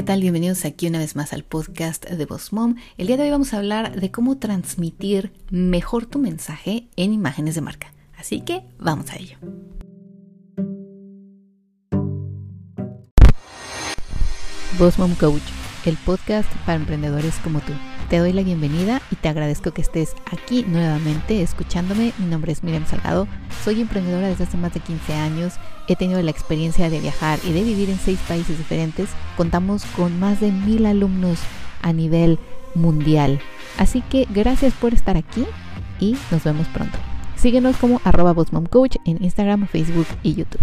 ¿qué tal? Bienvenidos aquí una vez más al podcast de Boss Mom. El día de hoy vamos a hablar de cómo transmitir mejor tu mensaje en imágenes de marca. Así que vamos a ello. Boss Mom Coach, el podcast para emprendedores como tú. Te doy la bienvenida y te agradezco que estés aquí nuevamente escuchándome. Mi nombre es Miriam Salgado, soy emprendedora desde hace más de 15 años, he tenido la experiencia de viajar y de vivir en seis países diferentes. Contamos con más de mil alumnos a nivel mundial. Así que gracias por estar aquí y nos vemos pronto. Síguenos como arroba Coach en Instagram, Facebook y YouTube.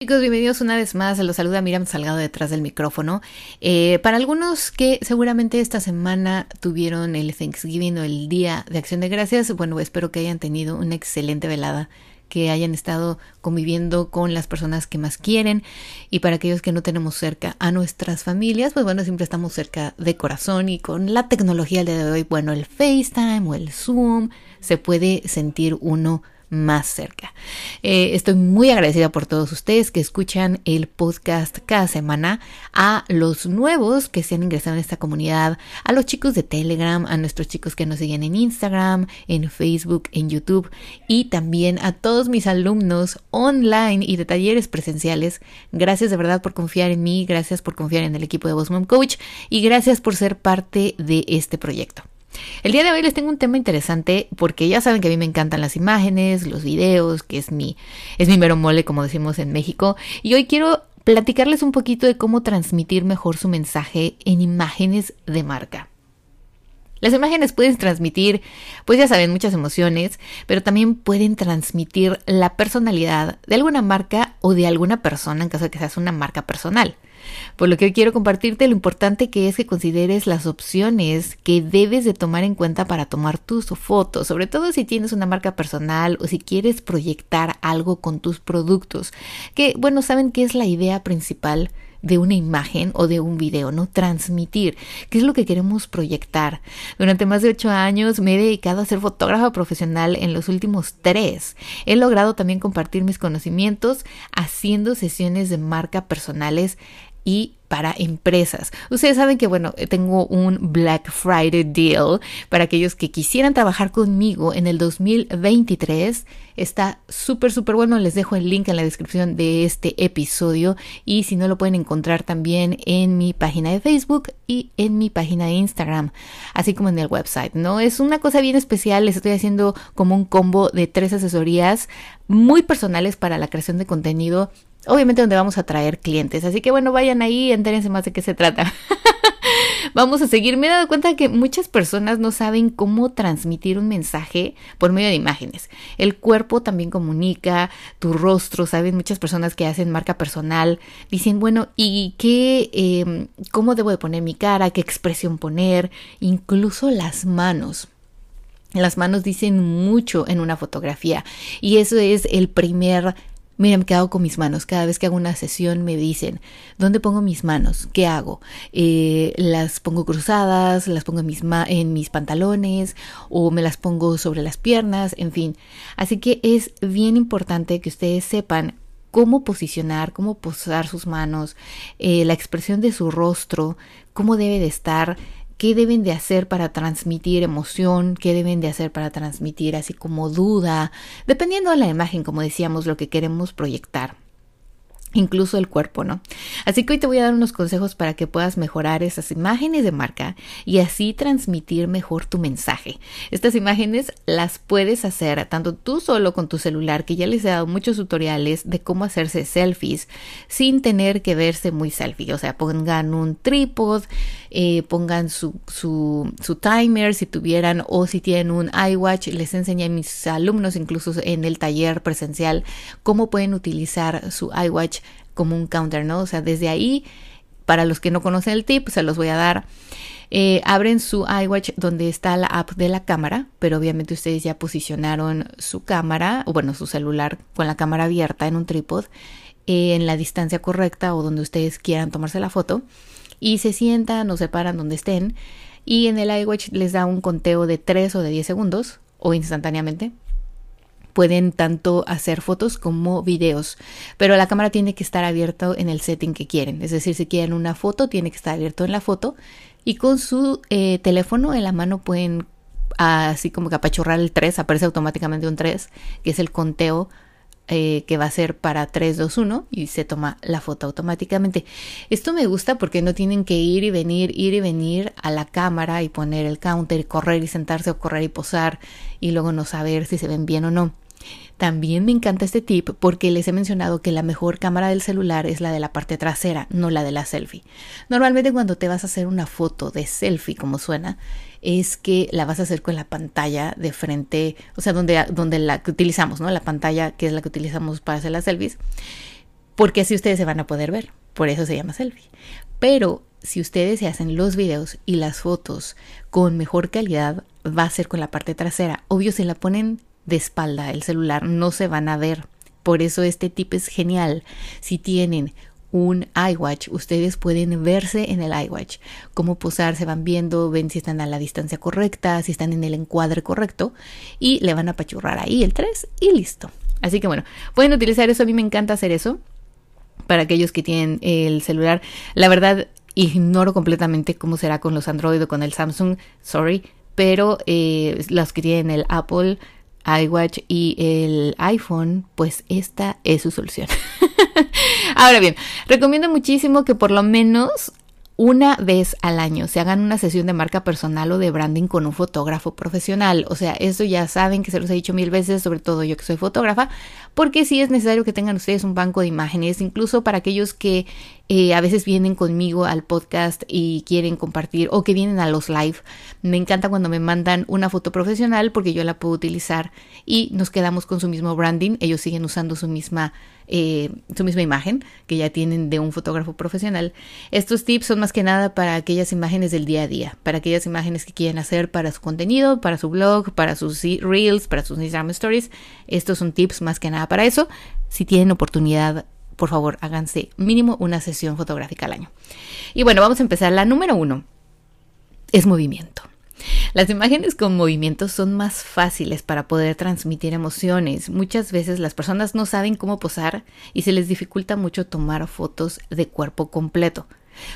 Chicos, bienvenidos una vez más. Los saluda Miriam Salgado detrás del micrófono. Eh, para algunos que seguramente esta semana tuvieron el Thanksgiving o el Día de Acción de Gracias, bueno, espero que hayan tenido una excelente velada que hayan estado conviviendo con las personas que más quieren y para aquellos que no tenemos cerca a nuestras familias, pues bueno, siempre estamos cerca de corazón y con la tecnología de hoy, bueno, el FaceTime o el Zoom, se puede sentir uno más cerca. Eh, estoy muy agradecida por todos ustedes que escuchan el podcast cada semana, a los nuevos que se han ingresado en esta comunidad, a los chicos de Telegram, a nuestros chicos que nos siguen en Instagram, en Facebook, en YouTube y también a todos mis alumnos online y de talleres presenciales. Gracias de verdad por confiar en mí, gracias por confiar en el equipo de Bosman Coach y gracias por ser parte de este proyecto. El día de hoy les tengo un tema interesante porque ya saben que a mí me encantan las imágenes, los videos, que es mi, es mi mero mole, como decimos en México. Y hoy quiero platicarles un poquito de cómo transmitir mejor su mensaje en imágenes de marca. Las imágenes pueden transmitir, pues ya saben, muchas emociones, pero también pueden transmitir la personalidad de alguna marca o de alguna persona en caso de que seas una marca personal. Por lo que hoy quiero compartirte lo importante que es que consideres las opciones que debes de tomar en cuenta para tomar tus fotos, sobre todo si tienes una marca personal o si quieres proyectar algo con tus productos, que bueno, saben que es la idea principal de una imagen o de un video, ¿no? Transmitir, qué es lo que queremos proyectar. Durante más de ocho años me he dedicado a ser fotógrafa profesional en los últimos tres. He logrado también compartir mis conocimientos haciendo sesiones de marca personales y para empresas. Ustedes saben que, bueno, tengo un Black Friday deal para aquellos que quisieran trabajar conmigo en el 2023. Está súper, súper bueno. Les dejo el link en la descripción de este episodio y si no lo pueden encontrar también en mi página de Facebook y en mi página de Instagram, así como en el website, ¿no? Es una cosa bien especial. Les estoy haciendo como un combo de tres asesorías muy personales para la creación de contenido obviamente donde vamos a traer clientes. Así que bueno, vayan ahí, entérense más de qué se trata. vamos a seguir. Me he dado cuenta que muchas personas no saben cómo transmitir un mensaje por medio de imágenes. El cuerpo también comunica, tu rostro, saben muchas personas que hacen marca personal, dicen, bueno, ¿y qué, em, cómo debo de poner mi cara? ¿Qué expresión poner? Incluso las manos. Las manos dicen mucho en una fotografía y eso es el primer Mira, me quedo con mis manos. Cada vez que hago una sesión me dicen, ¿dónde pongo mis manos? ¿Qué hago? Eh, ¿Las pongo cruzadas? ¿Las pongo en mis, en mis pantalones? ¿O me las pongo sobre las piernas? En fin. Así que es bien importante que ustedes sepan cómo posicionar, cómo posar sus manos, eh, la expresión de su rostro, cómo debe de estar qué deben de hacer para transmitir emoción, qué deben de hacer para transmitir así como duda, dependiendo de la imagen, como decíamos, lo que queremos proyectar incluso el cuerpo, ¿no? Así que hoy te voy a dar unos consejos para que puedas mejorar esas imágenes de marca y así transmitir mejor tu mensaje. Estas imágenes las puedes hacer tanto tú solo con tu celular, que ya les he dado muchos tutoriales de cómo hacerse selfies sin tener que verse muy selfie. O sea, pongan un trípod, eh, pongan su, su, su timer si tuvieran o si tienen un iWatch. Les enseñé a mis alumnos, incluso en el taller presencial, cómo pueden utilizar su iWatch como un counter, ¿no? O sea, desde ahí, para los que no conocen el tip, se los voy a dar. Eh, abren su iWatch donde está la app de la cámara, pero obviamente ustedes ya posicionaron su cámara, o bueno, su celular con la cámara abierta en un trípode, en la distancia correcta o donde ustedes quieran tomarse la foto, y se sientan o se paran donde estén, y en el iWatch les da un conteo de 3 o de 10 segundos, o instantáneamente, pueden tanto hacer fotos como videos, pero la cámara tiene que estar abierta en el setting que quieren. Es decir, si quieren una foto, tiene que estar abierto en la foto y con su eh, teléfono en la mano pueden así como que apachurrar el 3, aparece automáticamente un 3, que es el conteo eh, que va a ser para 3, 2, 1 y se toma la foto automáticamente. Esto me gusta porque no tienen que ir y venir, ir y venir a la cámara y poner el counter, correr y sentarse o correr y posar y luego no saber si se ven bien o no. También me encanta este tip porque les he mencionado que la mejor cámara del celular es la de la parte trasera, no la de la selfie. Normalmente cuando te vas a hacer una foto de selfie, como suena, es que la vas a hacer con la pantalla de frente, o sea, donde, donde la que utilizamos, ¿no? La pantalla que es la que utilizamos para hacer las selfies, porque así ustedes se van a poder ver, por eso se llama selfie. Pero si ustedes se hacen los videos y las fotos con mejor calidad, va a ser con la parte trasera. Obvio, si la ponen de espalda el celular no se van a ver. Por eso este tip es genial. Si tienen un iWatch, ustedes pueden verse en el iWatch, cómo posar, se van viendo, ven si están a la distancia correcta, si están en el encuadre correcto y le van a apachurrar ahí el 3 y listo. Así que bueno, pueden utilizar eso, a mí me encanta hacer eso para aquellos que tienen el celular. La verdad, ignoro completamente cómo será con los Android o con el Samsung, sorry, pero eh, los que tienen el Apple iWatch y el iPhone, pues esta es su solución. Ahora bien, recomiendo muchísimo que por lo menos una vez al año se hagan una sesión de marca personal o de branding con un fotógrafo profesional. O sea, eso ya saben que se los he dicho mil veces, sobre todo yo que soy fotógrafa, porque sí es necesario que tengan ustedes un banco de imágenes, incluso para aquellos que eh, a veces vienen conmigo al podcast y quieren compartir o que vienen a los live. Me encanta cuando me mandan una foto profesional porque yo la puedo utilizar y nos quedamos con su mismo branding. Ellos siguen usando su misma, eh, su misma imagen que ya tienen de un fotógrafo profesional. Estos tips son más que nada para aquellas imágenes del día a día, para aquellas imágenes que quieren hacer para su contenido, para su blog, para sus reels, para sus Instagram stories. Estos son tips más que nada para eso. Si tienen oportunidad por favor, háganse mínimo una sesión fotográfica al año. Y bueno, vamos a empezar. La número uno es movimiento. Las imágenes con movimiento son más fáciles para poder transmitir emociones. Muchas veces las personas no saben cómo posar y se les dificulta mucho tomar fotos de cuerpo completo.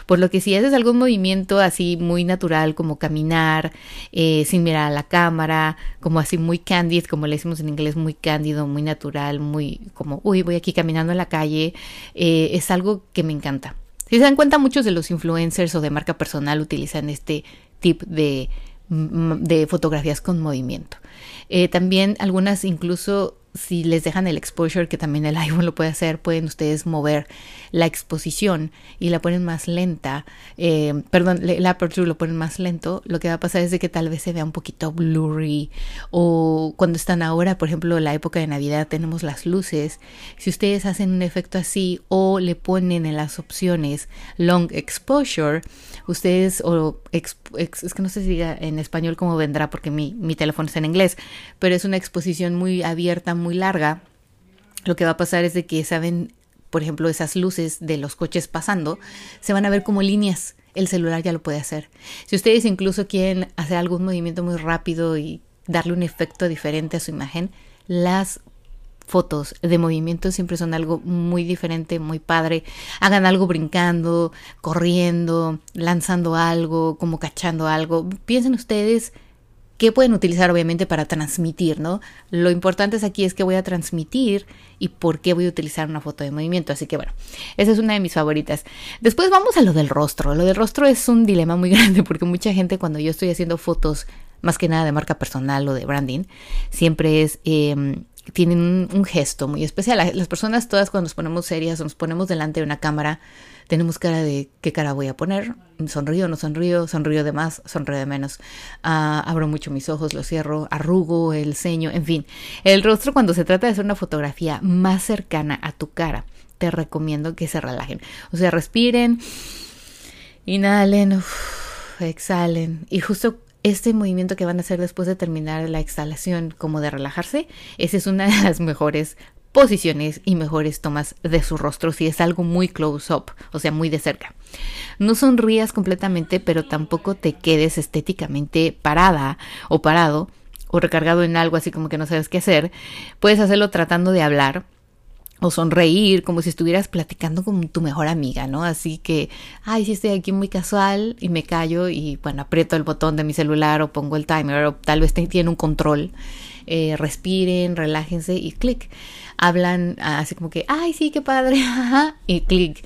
Por lo que si haces algún movimiento así muy natural como caminar, eh, sin mirar a la cámara, como así muy candid, como le decimos en inglés, muy cándido, muy natural, muy como, uy, voy aquí caminando en la calle, eh, es algo que me encanta. Si se dan cuenta, muchos de los influencers o de marca personal utilizan este tip de, de fotografías con movimiento. Eh, también algunas incluso si les dejan el exposure, que también el iPhone lo puede hacer, pueden ustedes mover la exposición y la ponen más lenta, eh, perdón, la aperture lo ponen más lento, lo que va a pasar es de que tal vez se vea un poquito blurry. O cuando están ahora, por ejemplo, la época de Navidad tenemos las luces, si ustedes hacen un efecto así o le ponen en las opciones long exposure, ustedes o es que no sé si diga en español cómo vendrá porque mi, mi teléfono está en inglés, pero es una exposición muy abierta, muy larga, lo que va a pasar es de que saben, por ejemplo, esas luces de los coches pasando, se van a ver como líneas. El celular ya lo puede hacer. Si ustedes incluso quieren hacer algún movimiento muy rápido y darle un efecto diferente a su imagen, las fotos de movimiento siempre son algo muy diferente, muy padre. Hagan algo brincando, corriendo, lanzando algo, como cachando algo. Piensen ustedes que pueden utilizar obviamente para transmitir, ¿no? Lo importante es aquí es que voy a transmitir y por qué voy a utilizar una foto de movimiento. Así que bueno, esa es una de mis favoritas. Después vamos a lo del rostro. Lo del rostro es un dilema muy grande porque mucha gente cuando yo estoy haciendo fotos, más que nada de marca personal o de branding, siempre es... Eh, tienen un, gesto muy especial. Las personas todas cuando nos ponemos serias o nos ponemos delante de una cámara, tenemos cara de qué cara voy a poner, sonrío, no sonrío, sonrío de más, sonrío de menos, ah, abro mucho mis ojos, los cierro, arrugo el ceño, en fin. El rostro cuando se trata de hacer una fotografía más cercana a tu cara, te recomiendo que se relajen. O sea, respiren, inhalen, exhalen y justo este movimiento que van a hacer después de terminar la exhalación, como de relajarse, esa es una de las mejores posiciones y mejores tomas de su rostro si es algo muy close up, o sea, muy de cerca. No sonrías completamente, pero tampoco te quedes estéticamente parada o parado o recargado en algo así como que no sabes qué hacer, puedes hacerlo tratando de hablar o sonreír como si estuvieras platicando con tu mejor amiga, ¿no? Así que, ay, sí estoy aquí muy casual y me callo y bueno, aprieto el botón de mi celular o pongo el timer o tal vez tiene un control. Eh, respiren, relájense y clic. Hablan así como que, ay, sí, qué padre, y clic.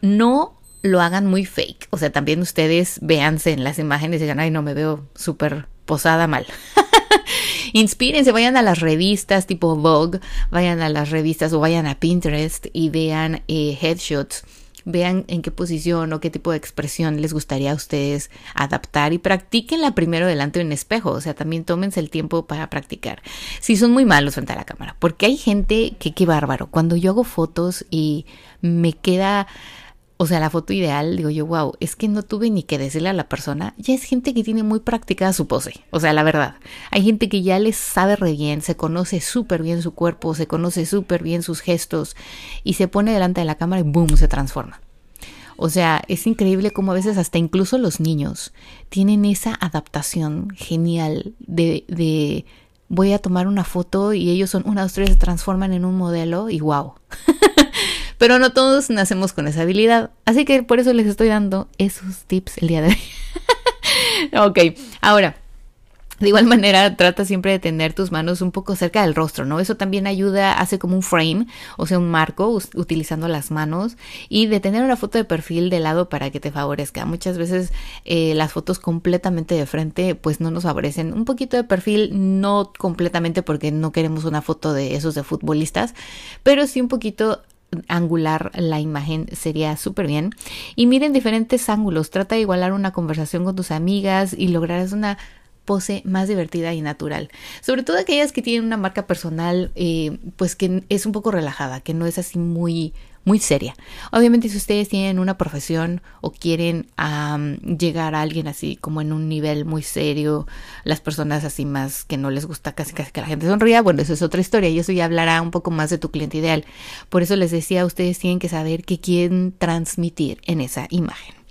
No lo hagan muy fake. O sea, también ustedes véanse en las imágenes y digan, ay, no me veo súper posada mal. Inspírense, vayan a las revistas tipo Vogue, vayan a las revistas o vayan a Pinterest y vean eh, headshots. Vean en qué posición o qué tipo de expresión les gustaría a ustedes adaptar y practíquenla primero delante de un espejo. O sea, también tómense el tiempo para practicar. Si son muy malos frente a la cámara, porque hay gente que qué bárbaro. Cuando yo hago fotos y me queda o sea, la foto ideal, digo yo, wow, es que no tuve ni que decirle a la persona, ya es gente que tiene muy practicada su pose, o sea, la verdad, hay gente que ya les sabe re bien, se conoce súper bien su cuerpo, se conoce súper bien sus gestos y se pone delante de la cámara y boom, se transforma. O sea, es increíble cómo a veces hasta incluso los niños tienen esa adaptación genial de, de voy a tomar una foto y ellos son una, dos, tres, se transforman en un modelo y wow. Pero no todos nacemos con esa habilidad. Así que por eso les estoy dando esos tips el día de hoy. ok, ahora. De igual manera, trata siempre de tener tus manos un poco cerca del rostro, ¿no? Eso también ayuda, hace como un frame, o sea, un marco utilizando las manos y de tener una foto de perfil de lado para que te favorezca. Muchas veces eh, las fotos completamente de frente pues no nos favorecen. Un poquito de perfil, no completamente porque no queremos una foto de esos de futbolistas, pero sí un poquito angular la imagen sería súper bien. Y miren diferentes ángulos, trata de igualar una conversación con tus amigas y lograr una pose más divertida y natural. Sobre todo aquellas que tienen una marca personal, eh, pues que es un poco relajada, que no es así muy muy seria. Obviamente si ustedes tienen una profesión o quieren llegar a alguien así como en un nivel muy serio, las personas así más que no les gusta casi casi que la gente sonría, bueno, eso es otra historia y eso ya hablará un poco más de tu cliente ideal. Por eso les decía, ustedes tienen que saber qué quieren transmitir en esa imagen.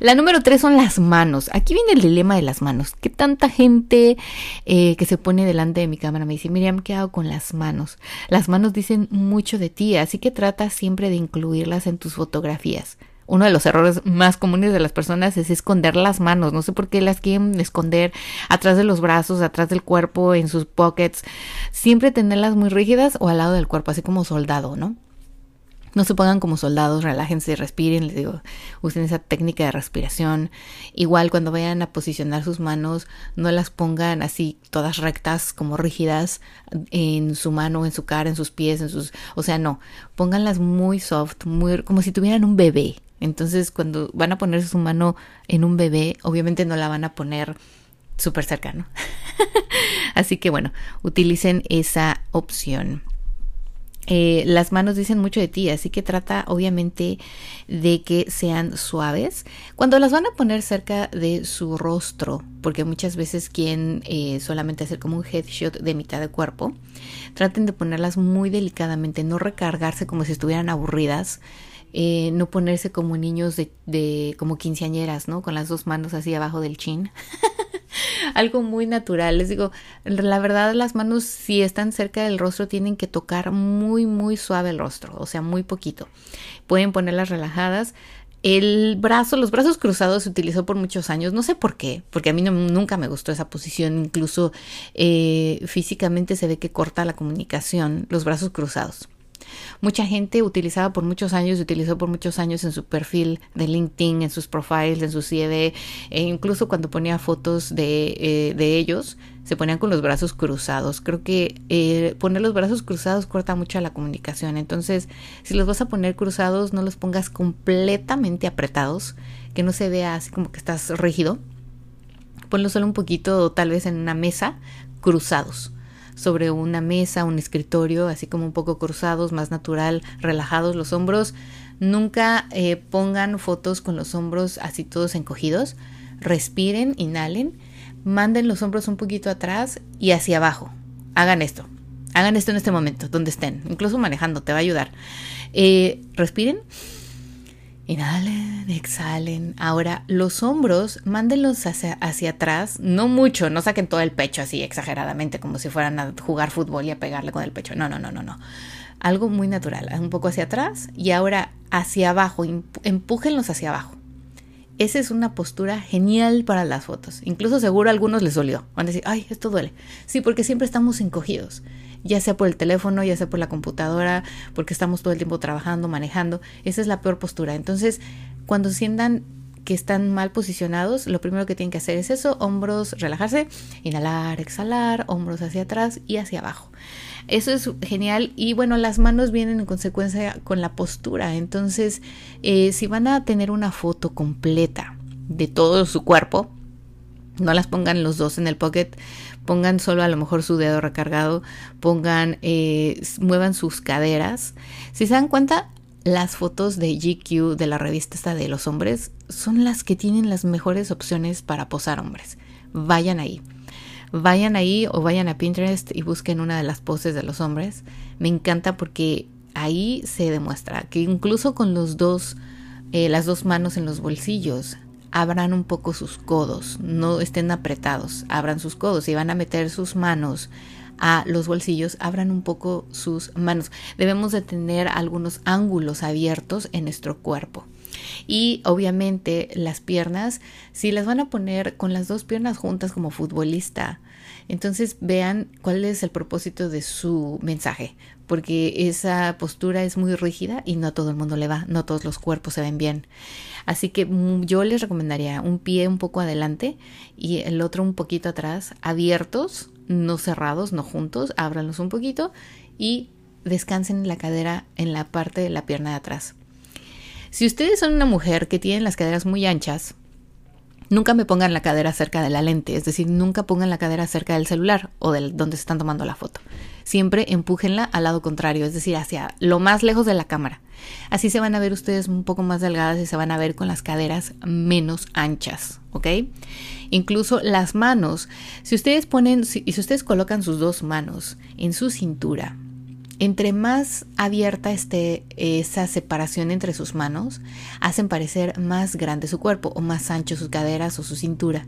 La número tres son las manos. Aquí viene el dilema de las manos. ¿Qué tanta gente eh, que se pone delante de mi cámara me dice, Miriam, ¿qué hago con las manos? Las manos dicen mucho de ti, así que trata siempre de incluirlas en tus fotografías. Uno de los errores más comunes de las personas es esconder las manos. No sé por qué las quieren esconder atrás de los brazos, atrás del cuerpo, en sus pockets. Siempre tenerlas muy rígidas o al lado del cuerpo, así como soldado, ¿no? No se pongan como soldados, relájense, respiren, les digo, usen esa técnica de respiración. Igual cuando vayan a posicionar sus manos, no las pongan así todas rectas, como rígidas en su mano, en su cara, en sus pies, en sus, o sea, no, pónganlas muy soft, muy como si tuvieran un bebé. Entonces, cuando van a poner su mano en un bebé, obviamente no la van a poner súper cerca, ¿no? Así que bueno, utilicen esa opción. Eh, las manos dicen mucho de ti, así que trata obviamente de que sean suaves. Cuando las van a poner cerca de su rostro, porque muchas veces quieren eh, solamente hacer como un headshot de mitad de cuerpo, traten de ponerlas muy delicadamente, no recargarse como si estuvieran aburridas. Eh, no ponerse como niños de, de como quinceañeras, ¿no? Con las dos manos así abajo del chin. algo muy natural. Les digo, la verdad las manos si están cerca del rostro tienen que tocar muy, muy suave el rostro, o sea, muy poquito. Pueden ponerlas relajadas. El brazo, los brazos cruzados se utilizó por muchos años, no sé por qué, porque a mí nunca me gustó esa posición, incluso eh, físicamente se ve que corta la comunicación, los brazos cruzados. Mucha gente utilizaba por muchos años, utilizó por muchos años en su perfil de LinkedIn, en sus profiles, en su CV, e incluso cuando ponía fotos de, eh, de ellos, se ponían con los brazos cruzados. Creo que eh, poner los brazos cruzados corta mucho la comunicación. Entonces, si los vas a poner cruzados, no los pongas completamente apretados, que no se vea así como que estás rígido. Ponlo solo un poquito, tal vez en una mesa, cruzados sobre una mesa, un escritorio, así como un poco cruzados, más natural, relajados los hombros. Nunca eh, pongan fotos con los hombros así todos encogidos. Respiren, inhalen, manden los hombros un poquito atrás y hacia abajo. Hagan esto. Hagan esto en este momento, donde estén, incluso manejando, te va a ayudar. Eh, respiren Inhalen, exhalen. Ahora, los hombros, mándenlos hacia, hacia, atrás, no mucho, no saquen todo el pecho así exageradamente, como si fueran a jugar fútbol y a pegarle con el pecho. No, no, no, no, no. Algo muy natural, un poco hacia atrás y ahora hacia abajo, empújenlos hacia abajo. Esa es una postura genial para las fotos. Incluso seguro a algunos les dolió. Van a decir, ay, esto duele. Sí, porque siempre estamos encogidos ya sea por el teléfono, ya sea por la computadora, porque estamos todo el tiempo trabajando, manejando. Esa es la peor postura. Entonces, cuando sientan que están mal posicionados, lo primero que tienen que hacer es eso, hombros, relajarse, inhalar, exhalar, hombros hacia atrás y hacia abajo. Eso es genial y bueno, las manos vienen en consecuencia con la postura. Entonces, eh, si van a tener una foto completa de todo su cuerpo, no las pongan los dos en el pocket, pongan solo a lo mejor su dedo recargado, pongan, eh, muevan sus caderas. Si se dan cuenta, las fotos de GQ de la revista esta de los hombres son las que tienen las mejores opciones para posar hombres. Vayan ahí. Vayan ahí o vayan a Pinterest y busquen una de las poses de los hombres. Me encanta porque ahí se demuestra que incluso con los dos, eh, las dos manos en los bolsillos, abran un poco sus codos, no estén apretados, abran sus codos. y van a meter sus manos a los bolsillos, abran un poco sus manos. Debemos de tener algunos ángulos abiertos en nuestro cuerpo. Y obviamente las piernas, si las van a poner con las dos piernas juntas como futbolista, entonces vean cuál es el propósito de su mensaje, porque esa postura es muy rígida y no a todo el mundo le va, no todos los cuerpos se ven bien. Así que mm, yo les recomendaría un pie un poco adelante y el otro un poquito atrás, abiertos, no cerrados, no juntos, ábranlos un poquito y descansen la cadera en la parte de la pierna de atrás. Si ustedes son una mujer que tiene las caderas muy anchas, Nunca me pongan la cadera cerca de la lente, es decir, nunca pongan la cadera cerca del celular o del donde se están tomando la foto. Siempre empújenla al lado contrario, es decir, hacia lo más lejos de la cámara. Así se van a ver ustedes un poco más delgadas y se van a ver con las caderas menos anchas, ¿ok? Incluso las manos, si ustedes ponen, si, si ustedes colocan sus dos manos en su cintura, entre más abierta esté esa separación entre sus manos, hacen parecer más grande su cuerpo o más ancho sus caderas o su cintura.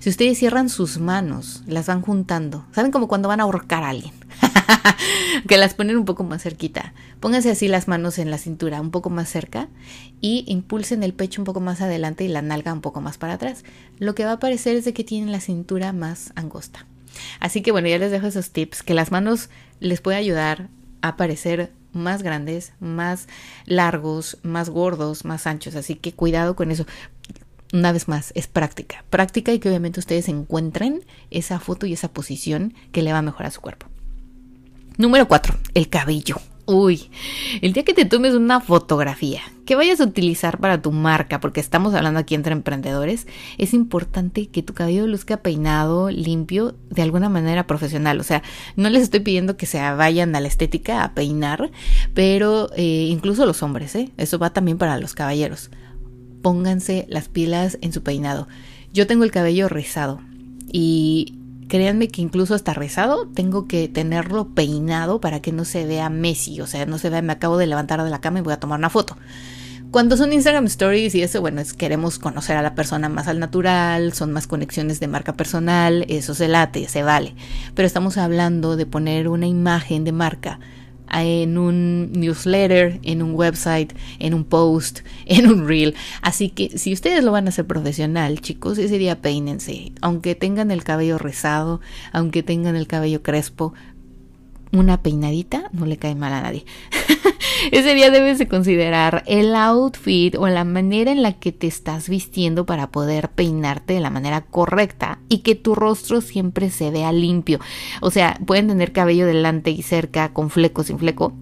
Si ustedes cierran sus manos, las van juntando, ¿saben como cuando van a ahorcar a alguien? que las ponen un poco más cerquita. Pónganse así las manos en la cintura, un poco más cerca, y impulsen el pecho un poco más adelante y la nalga un poco más para atrás. Lo que va a parecer es de que tienen la cintura más angosta. Así que bueno, ya les dejo esos tips, que las manos les puede ayudar a parecer más grandes, más largos, más gordos, más anchos. Así que cuidado con eso. Una vez más, es práctica. Práctica y que obviamente ustedes encuentren esa foto y esa posición que le va mejor a su cuerpo. Número 4. El cabello. Uy, el día que te tomes una fotografía que vayas a utilizar para tu marca, porque estamos hablando aquí entre emprendedores, es importante que tu cabello luzca peinado, limpio, de alguna manera profesional. O sea, no les estoy pidiendo que se vayan a la estética a peinar, pero eh, incluso los hombres, ¿eh? Eso va también para los caballeros. Pónganse las pilas en su peinado. Yo tengo el cabello rizado y créanme que incluso hasta rezado tengo que tenerlo peinado para que no se vea Messi, o sea, no se vea, me acabo de levantar de la cama y voy a tomar una foto. Cuando son Instagram Stories y eso, bueno, es queremos conocer a la persona más al natural, son más conexiones de marca personal, eso se late, se vale. Pero estamos hablando de poner una imagen de marca en un newsletter, en un website, en un post, en un reel. Así que si ustedes lo van a hacer profesional, chicos, ese día peínense. Aunque tengan el cabello rizado, aunque tengan el cabello crespo, una peinadita no le cae mal a nadie. Ese día debes de considerar el outfit o la manera en la que te estás vistiendo para poder peinarte de la manera correcta y que tu rostro siempre se vea limpio. O sea, pueden tener cabello delante y cerca, con fleco, sin fleco,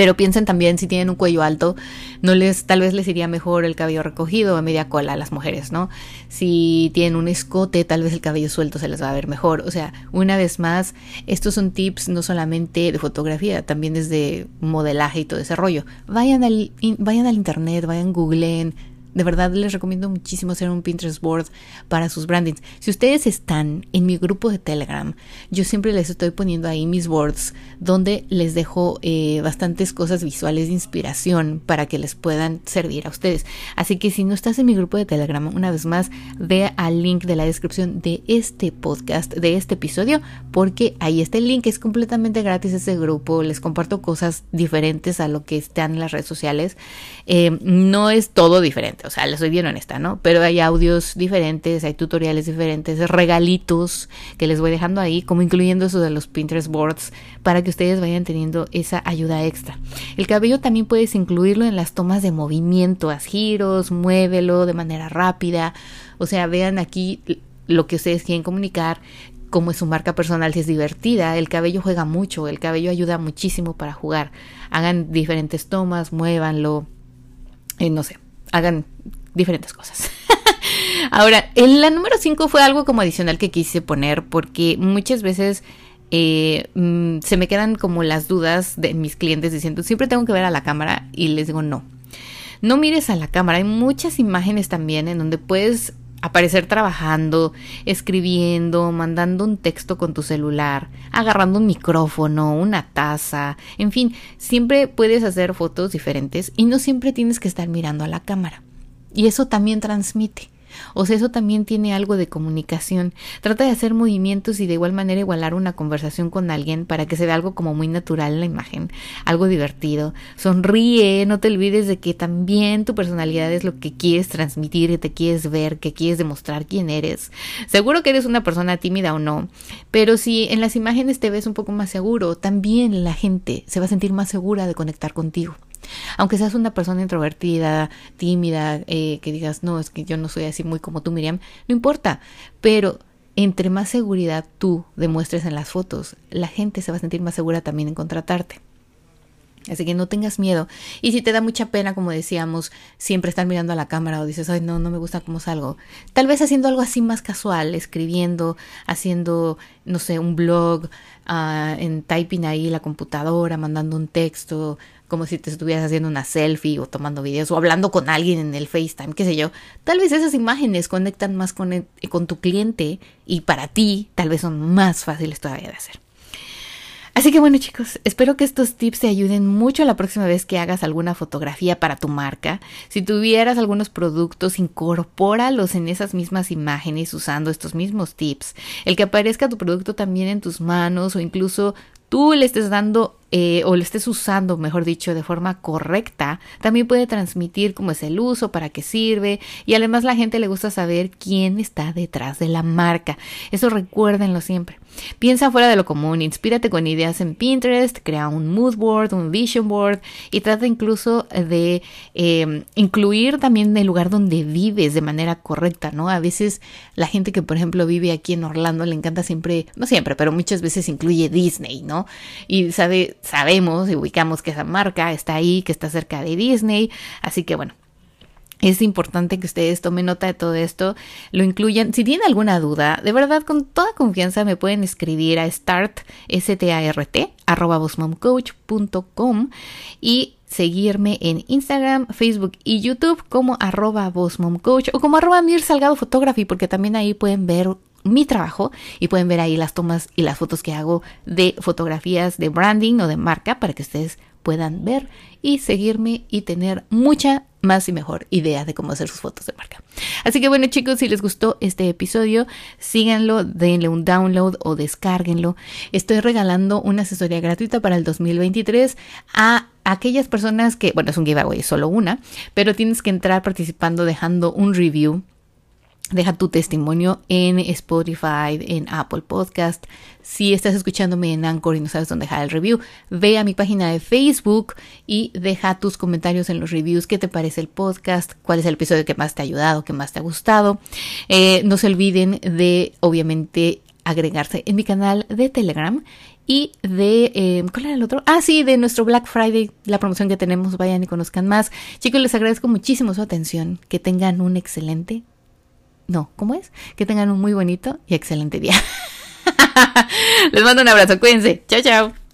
pero piensen también si tienen un cuello alto, no les, tal vez les iría mejor el cabello recogido a media cola a las mujeres, ¿no? Si tienen un escote, tal vez el cabello suelto se les va a ver mejor. O sea, una vez más, estos son tips no solamente de fotografía, también desde modelaje y todo ese rollo. Vayan al, vayan al internet, vayan googleen, De verdad les recomiendo muchísimo hacer un Pinterest board para sus brandings. Si ustedes están en mi grupo de Telegram, yo siempre les estoy poniendo ahí mis boards donde les dejo eh, bastantes cosas visuales de inspiración para que les puedan servir a ustedes. Así que si no estás en mi grupo de Telegram, una vez más, ve al link de la descripción de este podcast, de este episodio, porque ahí está el link. Es completamente gratis ese grupo. Les comparto cosas diferentes a lo que están en las redes sociales. Eh, no es todo diferente o sea, les soy bien honesta, ¿no? Pero hay audios diferentes, hay tutoriales diferentes, regalitos que les voy dejando ahí, como incluyendo eso de los Pinterest boards, para que ustedes vayan teniendo esa ayuda extra. El cabello también puedes incluirlo en las tomas de movimiento, haz giros, muévelo de manera rápida, o sea, vean aquí lo que ustedes quieren comunicar, cómo es su marca personal, si es divertida, el cabello juega mucho, el cabello ayuda muchísimo para jugar. Hagan diferentes tomas, muévanlo, eh, no sé, hagan diferentes cosas. Ahora, en la número 5 fue algo como adicional que quise poner porque muchas veces eh, mm, se me quedan como las dudas de mis clientes diciendo, siempre tengo que ver a la cámara y les digo no. No mires a la cámara, hay muchas imágenes también en donde puedes aparecer trabajando, escribiendo, mandando un texto con tu celular, agarrando un micrófono, una taza, en fin, siempre puedes hacer fotos diferentes y no siempre tienes que estar mirando a la cámara. Y eso también transmite. O sea, eso también tiene algo de comunicación. Trata de hacer movimientos y de igual manera igualar una conversación con alguien para que se vea algo como muy natural en la imagen, algo divertido. Sonríe, no te olvides de que también tu personalidad es lo que quieres transmitir, que te quieres ver, que quieres demostrar quién eres. Seguro que eres una persona tímida o no, pero si en las imágenes te ves un poco más seguro, también la gente se va a sentir más segura de conectar contigo. Aunque seas una persona introvertida, tímida, eh, que digas, no, es que yo no soy así muy como tú, Miriam, no importa, pero entre más seguridad tú demuestres en las fotos, la gente se va a sentir más segura también en contratarte. Así que no tengas miedo. Y si te da mucha pena, como decíamos, siempre estar mirando a la cámara o dices, ay, no, no me gusta cómo salgo. Tal vez haciendo algo así más casual, escribiendo, haciendo, no sé, un blog, uh, en typing ahí la computadora, mandando un texto, como si te estuvieras haciendo una selfie o tomando videos o hablando con alguien en el FaceTime, qué sé yo. Tal vez esas imágenes conectan más con, con tu cliente y para ti tal vez son más fáciles todavía de hacer. Así que bueno chicos, espero que estos tips te ayuden mucho la próxima vez que hagas alguna fotografía para tu marca. Si tuvieras algunos productos, incorpóralos en esas mismas imágenes usando estos mismos tips. El que aparezca tu producto también en tus manos o incluso tú le estés dando eh, o lo estés usando, mejor dicho, de forma correcta, también puede transmitir cómo es el uso, para qué sirve y además la gente le gusta saber quién está detrás de la marca. Eso recuérdenlo siempre. Piensa fuera de lo común, inspírate con ideas en Pinterest, crea un mood board, un vision board y trata incluso de eh, incluir también el lugar donde vives de manera correcta, ¿no? A veces la gente que por ejemplo vive aquí en Orlando le encanta siempre, no siempre, pero muchas veces incluye Disney, ¿no? Y sabe sabemos y ubicamos que esa marca está ahí, que está cerca de Disney. Así que bueno, es importante que ustedes tomen nota de todo esto, lo incluyan. Si tienen alguna duda, de verdad, con toda confianza me pueden escribir a start, S-T-A-R-T, arroba y seguirme en Instagram, Facebook y YouTube como arroba o como arroba Mir Salgado Photography, porque también ahí pueden ver mi trabajo y pueden ver ahí las tomas y las fotos que hago de fotografías de branding o de marca para que ustedes puedan ver y seguirme y tener mucha más y mejor idea de cómo hacer sus fotos de marca. Así que bueno chicos, si les gustó este episodio, síganlo, denle un download o descárguenlo. Estoy regalando una asesoría gratuita para el 2023 a aquellas personas que, bueno, es un giveaway, solo una, pero tienes que entrar participando dejando un review Deja tu testimonio en Spotify, en Apple Podcast. Si estás escuchándome en Anchor y no sabes dónde dejar el review, ve a mi página de Facebook y deja tus comentarios en los reviews. ¿Qué te parece el podcast? ¿Cuál es el episodio que más te ha ayudado? ¿Qué más te ha gustado? Eh, no se olviden de, obviamente, agregarse en mi canal de Telegram y de, eh, ¿cuál era el otro? Ah, sí, de nuestro Black Friday, la promoción que tenemos, vayan y conozcan más. Chicos, les agradezco muchísimo su atención, que tengan un excelente no, ¿cómo es? Que tengan un muy bonito y excelente día. Les mando un abrazo, cuídense. Chao, chao.